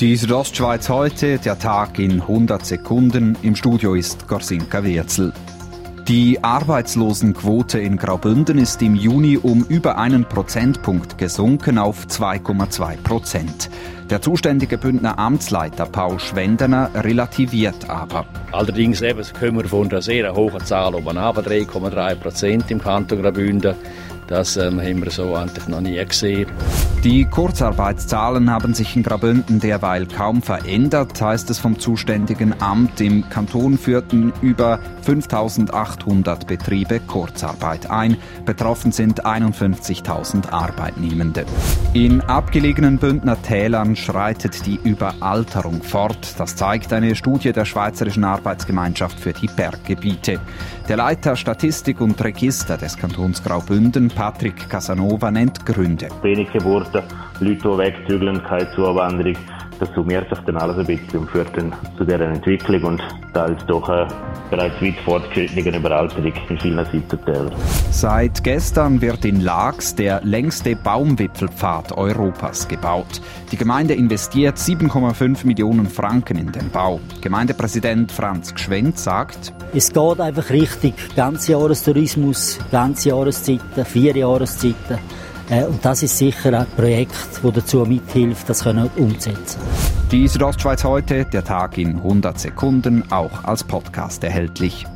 Die Südostschweiz heute, der Tag in 100 Sekunden. Im Studio ist Gorsinka Wirzel. Die Arbeitslosenquote in Graubünden ist im Juni um über einen Prozentpunkt gesunken auf 2,2 Prozent. Der zuständige Bündner Amtsleiter Paul Schwendener relativiert aber. Allerdings eben, können wir von einer sehr hohen Zahl ab, 3,3 Prozent im Kanton Graubünden. Das ähm, haben wir so eigentlich noch nie gesehen. Die Kurzarbeitszahlen haben sich in Graubünden derweil kaum verändert, heißt es vom zuständigen Amt. Im Kanton führten über 5800 Betriebe Kurzarbeit ein. Betroffen sind 51.000 Arbeitnehmende. In abgelegenen Bündner Tälern schreitet die Überalterung fort. Das zeigt eine Studie der Schweizerischen Arbeitsgemeinschaft für die Berggebiete. Der Leiter Statistik und Register des Kantons Graubünden, Patrick Casanova, nennt Gründe. Wenig Geburten Leute, die wegzügeln, keine Zuwanderung. Das summiert sich dann alles ein bisschen und führt dann zu dieser Entwicklung und teils doch eine bereits weit fortgeschrittene Überalterung in vielen Seitentälern. Seit gestern wird in Laax der längste Baumwipfelpfad Europas gebaut. Die Gemeinde investiert 7,5 Millionen Franken in den Bau. Gemeindepräsident Franz Gschwendt sagt, es geht einfach richtig. Ganze Jahrestourismus, ganze Jahreszeiten, vier Jahreszeiten. Äh, und das ist sicher ein Projekt, das dazu mithilft, das können umzusetzen. Die Südostschweiz heute, der Tag in 100 Sekunden, auch als Podcast erhältlich.